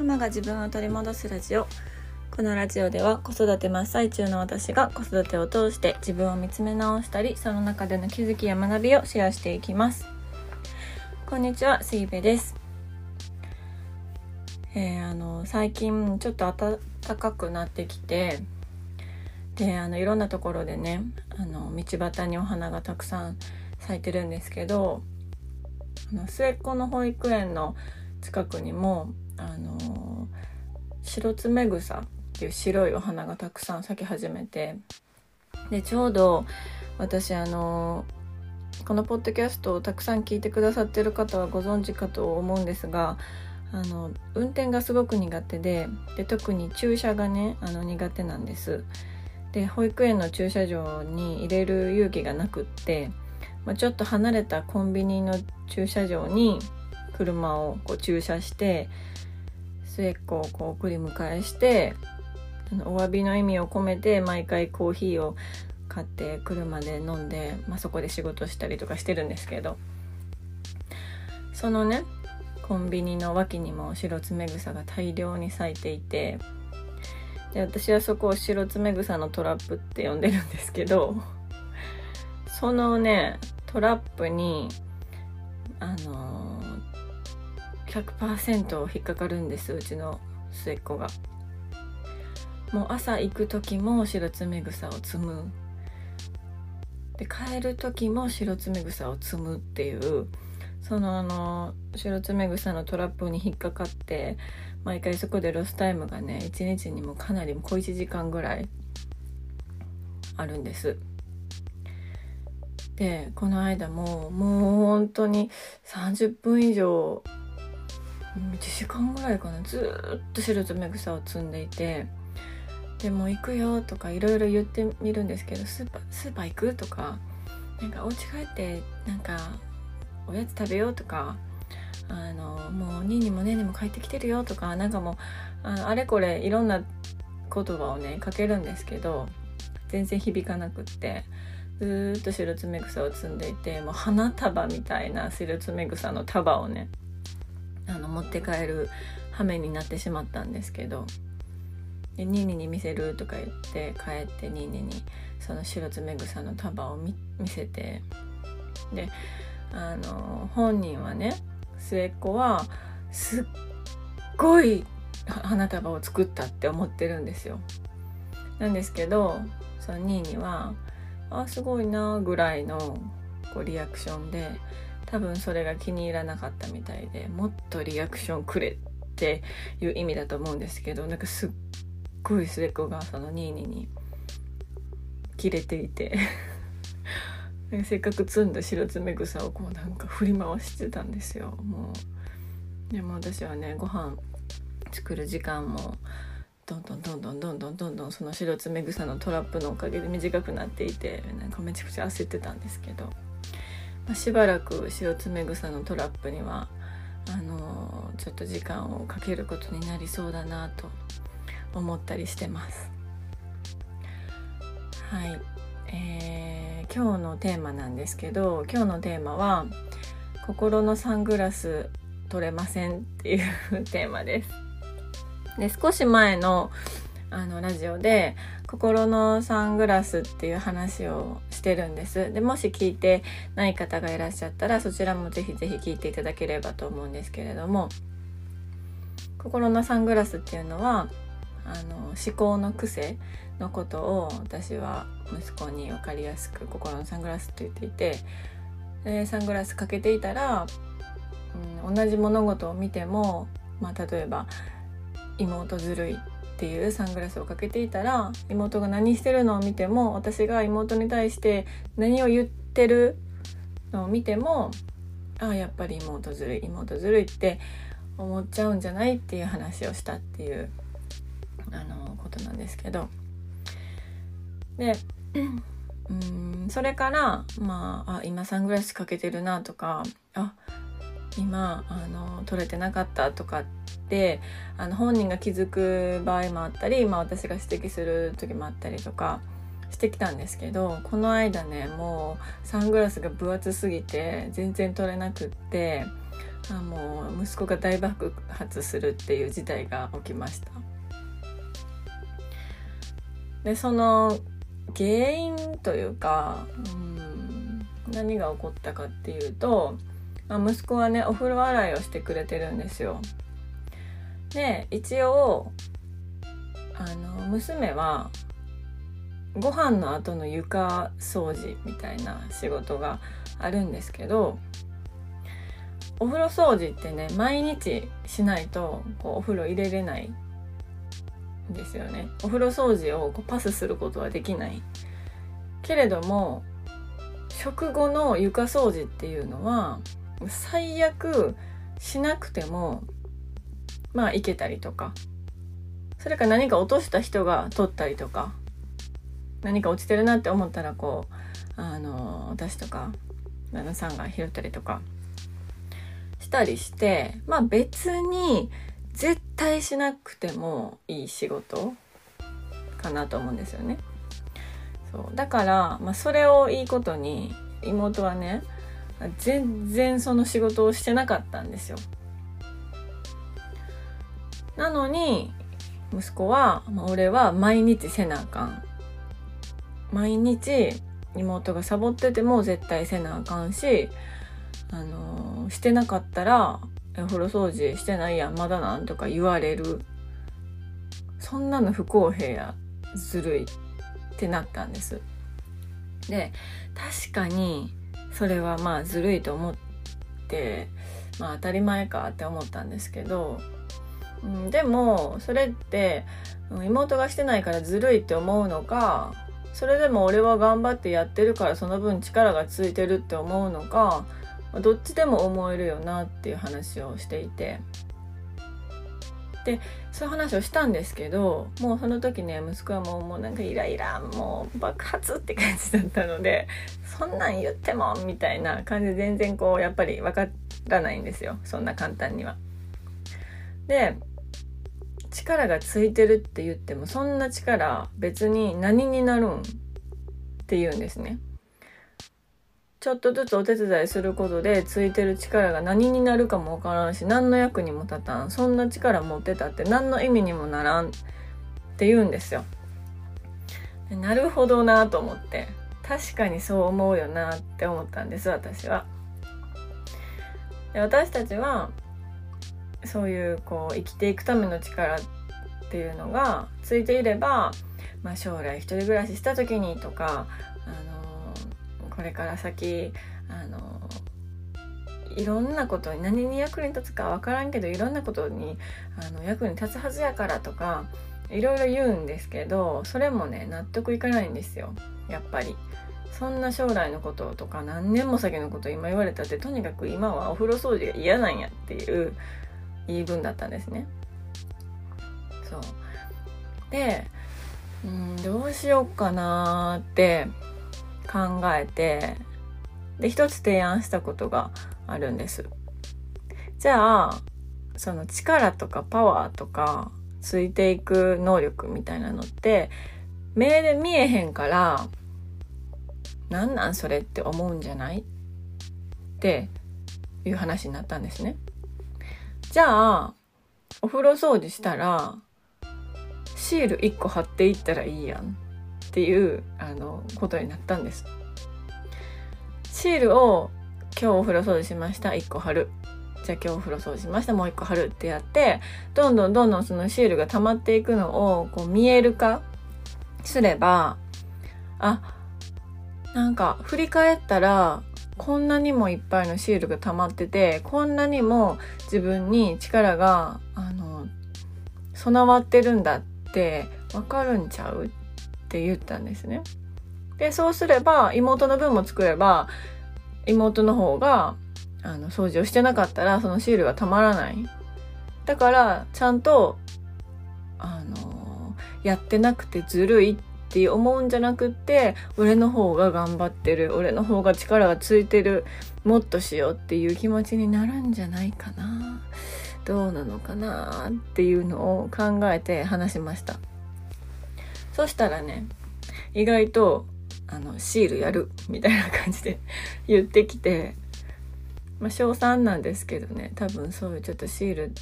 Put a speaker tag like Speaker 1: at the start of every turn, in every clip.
Speaker 1: ママが自分を取り戻すラジオ。このラジオでは子育て真っ最中の私が子育てを通して自分を見つめ直したりその中での気づきや学びをシェアしていきます。こんにちは水部です。えー、あの最近ちょっと暖かくなってきてであのいろんなところでねあの道端にお花がたくさん咲いてるんですけどあの末っ子の保育園の近くにもあの白爪草っていう白いお花がたくさん咲き始めてでちょうど私あのこのポッドキャストをたくさん聞いてくださってる方はご存知かと思うんですがあの運転がすごく苦手でで特に駐車がねあの苦手なんです。で保育園の駐車場に入れる勇気がなくって、まあ、ちょっと離れたコンビニの駐車場に車をこう駐車して末っ子をこう送り迎えしてあのお詫びの意味を込めて毎回コーヒーを買って車で飲んで、まあ、そこで仕事したりとかしてるんですけど。そのねコンビニの脇にも白爪草が大量に咲いていてで私はそこを白爪草のトラップって呼んでるんですけどそのねトラップにあの、100%引っかかるんですうちの末っ子が。もう朝行く時も白爪草を摘むで帰る時も白爪草を摘むっていうそのあの白爪草のトラップに引っかかって毎回そこでロスタイムがね一日にもかなり小1時間ぐらいあるんです。でこの間ももう本当に30分以上1時間ぐらいかな。ずっと白爪草を摘んでいてでも行くよとかいろいろ言ってみるんですけどスーパースーパー行くとかなんかお家帰ってなんかおやつ食べようとかあのもうニーニもネーニも帰ってきてるよとかなんかもうああれこれいろんな言葉をねかけるんですけど全然響かなくってずっと白爪草を摘んでいてもう花束みたいな白爪草の束をねあの持って帰る羽目になってしまったんですけどでニーニに見せるとか言って帰ってニーニにその白爪草の束を見せてであの本人はね末っ子はすっごい花束を作ったって思ってるんですよ。なんですけどそのニーニは「あすごいな」ぐらいのこうリアクションで多分それが気に入らなかったみたいでもっとリアクションくれっていう意味だと思うんですけどなんかすっごい末っ子がそのニーニーに切れていて せっかく摘んだ白爪草をこうなんか振り回してたんですよ。もうでも私はねご飯作る時間もどんどんどんどんどんどんどんどんその白爪草のトラップのおかげで短くなっていてなんかめちゃくちゃ焦ってたんですけど、ま、しばらく白爪草のトラップにはあの、ちょっと時間をかけることになりそうだなと思ったりしてます。はい、えー、今日のテーマなんですけど今日のテーマは「心のサングラス取れません」っていう テーマです。で少し前のあのラジオで心のサングラスっていう話をしてるんです。でもし聞いてない方がいらっしゃったらそちらもぜひぜひ聞いていただければと思うんですけれども。心のサングラスっていうのはあの思考の癖のことを私は息子に分かりやすく心のサングラスって言っていてでサングラスかけていたら、うん、同じ物事を見ても、まあ、例えば妹ずるいっていうサングラスをかけていたら妹が何してるのを見ても私が妹に対して何を言ってるのを見てもああやっぱり妹ずるい妹ずるいって思っちゃうんじゃないっていう話をしたっていうあのことなんですけど。でうんそれからまああ今サングラスかけてるなとかあ今あの撮れてなかったとかってあの本人が気づく場合もあったり、まあ、私が指摘する時もあったりとかしてきたんですけどこの間ねもうサングラスが分厚すぎて全然撮れなくってあもう息子が大爆発するっていう事態が起きました。でその原因というか、うん、何が起こったかっていうと、まあ、息子はねお風呂洗いをしてくれてるんですよ。で一応あの娘はご飯の後の床掃除みたいな仕事があるんですけどお風呂掃除ってね毎日しないとこうお風呂入れれないんですよね。お風呂掃除をこうパスすることはできない。けれども食後の床掃除っていうのは最悪しなくてもまあいけたりとか。それか何か落とした人が取ったりとか。何か落ちてるなって思ったらこうあの私とか旦那さんが拾ったりとか。したりしてまあ別に絶対しなくてもいい仕事かなと思うんですよね。そう。だから、まあ、それをいいことに妹はね全然その仕事をしてなかったんですよ。なのに息子は、俺は毎日せなあかん。毎日妹がサボってても絶対せなあかんしあのー、してなかったらお風呂掃除してないやんまだなんとか言われる。そんなの不公平やずるいってなったんです。で確かにそれはまあずるいと思ってまあ当たり前かって思ったんですけど、うん、でもそれって妹がしてないからずるいって思うのかそれでも俺は頑張ってやってるからその分力がついてるって思うのかどっちでも思えるよなっていう話をしていて。でそういう話をしたんですけどもうその時ね息子はもうもうなんかイライラもう爆発って感じだったのでそんなん言ってもみたいな感じで全然こうやっぱり分からないんですよそんな簡単には。で力がついてるって言ってもそんな力別に何になるんって言うんですね。ちょっとずつお手伝いすることでついてる力が何になるかもわからんし何の役にも立たんそんな力持ってたって何の意味にもならんって言うんですよ。なるほどなと思って確かにそう思うよなって思ったんです私は。で私たちはそういうこう生きていくための力っていうのがついていれば、まあ、将来一人暮らしした時にとか、これから先、あの、いろんなことに何に役に立つか分からんけどいろんなことにあの役に立つはずやからとかいろいろ言うんですけどそれもね納得いかないんですよやっぱり。そんな将来のこととか何年も先のこと今言われたってとにかく今はお風呂掃除が嫌なんやっていう言い分だったんですね。そうでうんどうしようかなって考えてで一つ提案したことがあるんです。じゃあその力とかパワーとかついていく能力みたいなのって目で見えへんからなんなんそれって思うんじゃない？っていう話になったんですね。じゃあ、お風呂掃除したら、シール1個貼っていったらいいやんっていう、あの、ことになったんです。シールを今日お風呂掃除しました、1個貼る。じゃあ今日お風呂掃除しました、もう1個貼るってやって、どんどんどんどんそのシールが溜まっていくのをこう見える化すれば、あ、なんか振り返ったらこんなにもいっぱいのシールが溜まっててこんなにも自分に力があの備わってるんだってわかるんちゃうっって言ったんですね。でそうすれば妹の分も作れば妹の方があの掃除をしてなかったらそのシールがたまらない。だからちゃんとあのやってなくてずるいって思うんじゃなくって俺の方が頑張ってる俺の方が力がついてるもっとしようっていう気持ちになるんじゃないかなどうなのかなっていうのを考えて話しましたそしたらね意外とあのシールやるみたいな感じで 言ってきてまあ小3なんですけどね多分そういうちょっとシール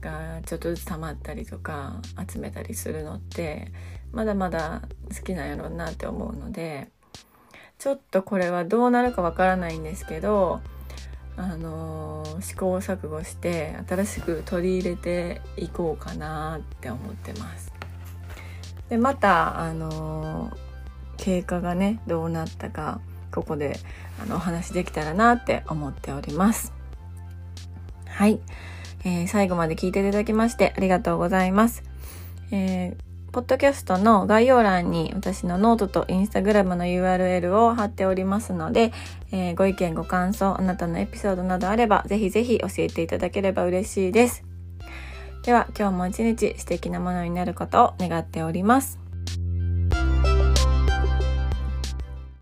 Speaker 1: がちょっとずつ溜まったりとか集めたりするのってまだまだ好きなんやろうなって思うのでちょっとこれはどうなるかわからないんですけどあのー、試行錯誤して新しく取り入れていこうかなって思ってます。でまたあのー、経過がねどうなったかここであのお話できたらなって思っております。はい、えー、最後まで聞いていただきましてありがとうございます。えーポッドキャストの概要欄に私のノートとインスタグラムの URL を貼っておりますので、えー、ご意見ご感想、あなたのエピソードなどあれば、ぜひぜひ教えていただければ嬉しいです。では、今日も一日素敵なものになることを願っております。